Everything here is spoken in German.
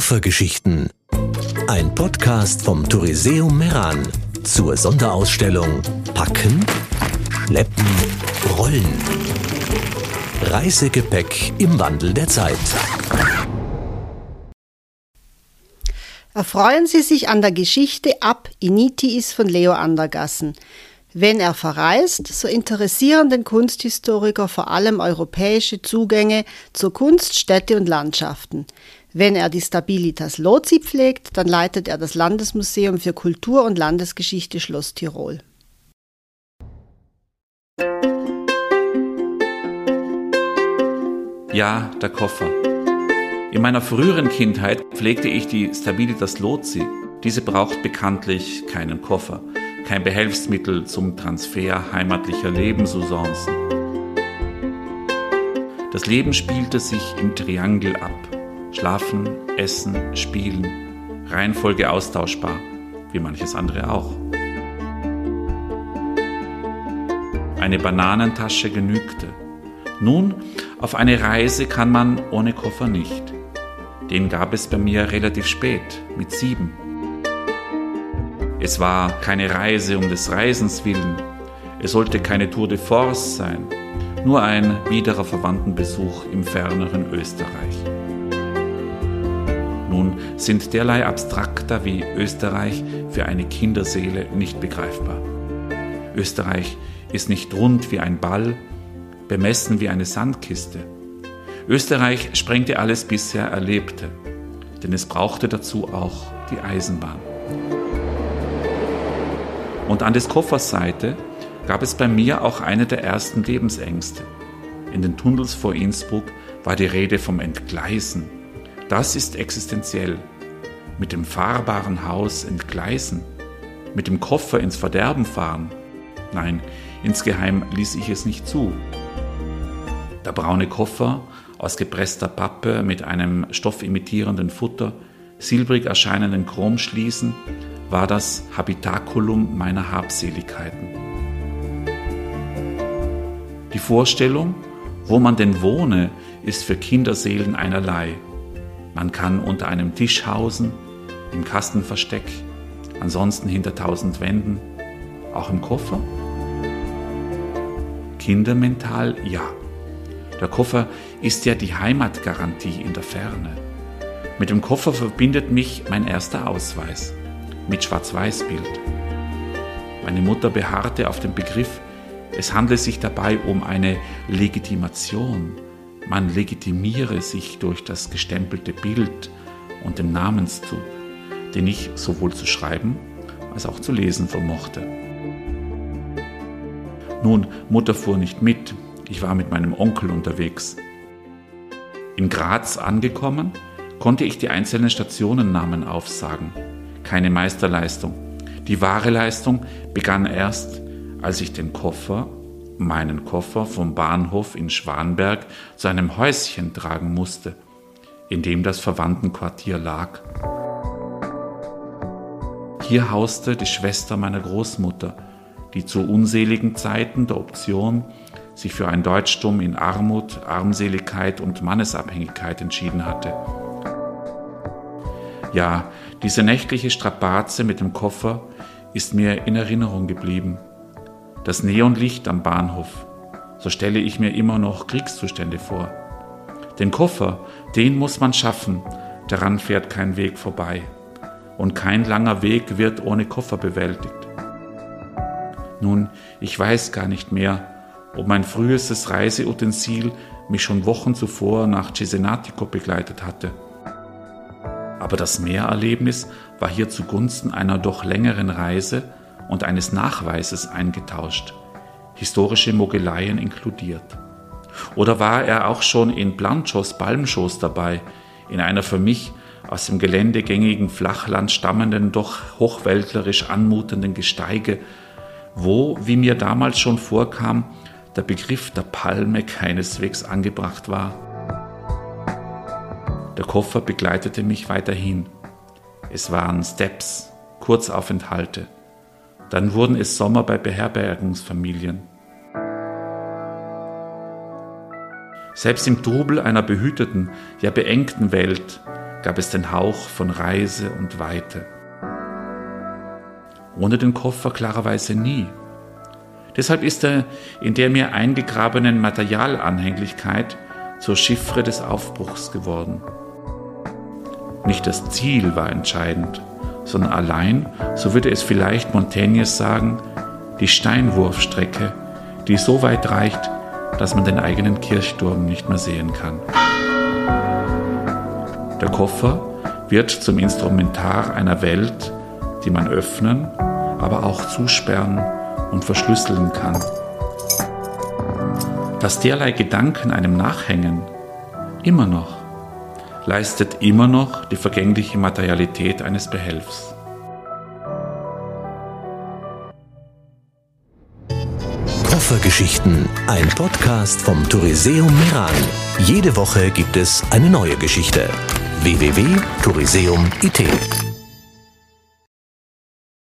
Koffergeschichten. Ein Podcast vom Touriseum Meran zur Sonderausstellung Packen, Schleppen, Rollen. Reisegepäck im Wandel der Zeit. Erfreuen Sie sich an der Geschichte Ab Initis von Leo Andergassen. Wenn er verreist, so interessieren den Kunsthistoriker vor allem europäische Zugänge zur Kunst, Städte und Landschaften. Wenn er die Stabilitas Lozi pflegt, dann leitet er das Landesmuseum für Kultur und Landesgeschichte Schloss Tirol. Ja, der Koffer. In meiner früheren Kindheit pflegte ich die Stabilitas Lozi. Diese braucht bekanntlich keinen Koffer kein Behelfsmittel zum Transfer heimatlicher Lebensusancen. Das Leben spielte sich im Triangel ab. Schlafen, Essen, Spielen. Reihenfolge austauschbar, wie manches andere auch. Eine Bananentasche genügte. Nun, auf eine Reise kann man ohne Koffer nicht. Den gab es bei mir relativ spät, mit sieben. Es war keine Reise um des Reisens willen. Es sollte keine Tour de Force sein, nur ein wiederer Verwandtenbesuch im ferneren Österreich. Nun sind derlei Abstrakter wie Österreich für eine Kinderseele nicht begreifbar. Österreich ist nicht rund wie ein Ball, bemessen wie eine Sandkiste. Österreich sprengte alles bisher Erlebte, denn es brauchte dazu auch die Eisenbahn. Und an des Koffers Seite gab es bei mir auch eine der ersten Lebensängste. In den Tunnels vor Innsbruck war die Rede vom Entgleisen. Das ist existenziell. Mit dem fahrbaren Haus entgleisen. Mit dem Koffer ins Verderben fahren. Nein, insgeheim ließ ich es nicht zu. Der braune Koffer aus gepresster Pappe mit einem stoffimitierenden Futter, silbrig erscheinenden Chromschließen, war das Habitakulum meiner Habseligkeiten. Die Vorstellung, wo man denn wohne, ist für Kinderseelen einerlei. Man kann unter einem Tisch hausen, im Kastenversteck, ansonsten hinter tausend Wänden, auch im Koffer? Kindermental ja. Der Koffer ist ja die Heimatgarantie in der Ferne. Mit dem Koffer verbindet mich mein erster Ausweis mit Schwarz-Weiß-Bild. Meine Mutter beharrte auf dem Begriff, es handle sich dabei um eine Legitimation. Man legitimiere sich durch das gestempelte Bild und den Namenszug, den ich sowohl zu schreiben als auch zu lesen vermochte. Nun, Mutter fuhr nicht mit, ich war mit meinem Onkel unterwegs. In Graz angekommen, konnte ich die einzelnen Stationennamen aufsagen keine Meisterleistung. Die wahre Leistung begann erst, als ich den Koffer, meinen Koffer vom Bahnhof in Schwanberg zu einem Häuschen tragen musste, in dem das Verwandtenquartier lag. Hier hauste die Schwester meiner Großmutter, die zu unseligen Zeiten der Option sich für ein Deutschtum in Armut, Armseligkeit und Mannesabhängigkeit entschieden hatte. Ja, diese nächtliche Strapaze mit dem Koffer ist mir in Erinnerung geblieben. Das Neonlicht am Bahnhof. So stelle ich mir immer noch Kriegszustände vor. Den Koffer, den muss man schaffen, daran fährt kein Weg vorbei. Und kein langer Weg wird ohne Koffer bewältigt. Nun, ich weiß gar nicht mehr, ob mein frühestes Reiseutensil mich schon Wochen zuvor nach Cesenatico begleitet hatte aber das Mehrerlebnis war hier zugunsten einer doch längeren Reise und eines Nachweises eingetauscht, historische Mogeleien inkludiert. Oder war er auch schon in Planchos Balmschoß dabei, in einer für mich aus dem geländegängigen Flachland stammenden, doch hochwäldlerisch anmutenden Gesteige, wo, wie mir damals schon vorkam, der Begriff der Palme keineswegs angebracht war? Der Koffer begleitete mich weiterhin. Es waren Steps, Kurzaufenthalte. Dann wurden es Sommer bei Beherbergungsfamilien. Selbst im Trubel einer behüteten, ja beengten Welt gab es den Hauch von Reise und Weite. Ohne den Koffer klarerweise nie. Deshalb ist er in der mir eingegrabenen Materialanhänglichkeit zur Chiffre des Aufbruchs geworden. Nicht das Ziel war entscheidend, sondern allein, so würde es vielleicht Montaigne sagen, die Steinwurfstrecke, die so weit reicht, dass man den eigenen Kirchturm nicht mehr sehen kann. Der Koffer wird zum Instrumentar einer Welt, die man öffnen, aber auch zusperren und verschlüsseln kann. Dass derlei Gedanken einem nachhängen, immer noch, leistet immer noch die vergängliche Materialität eines Behelfs. Koffergeschichten, ein Podcast vom Touriseum Meran. Jede Woche gibt es eine neue Geschichte. www.touriseum.it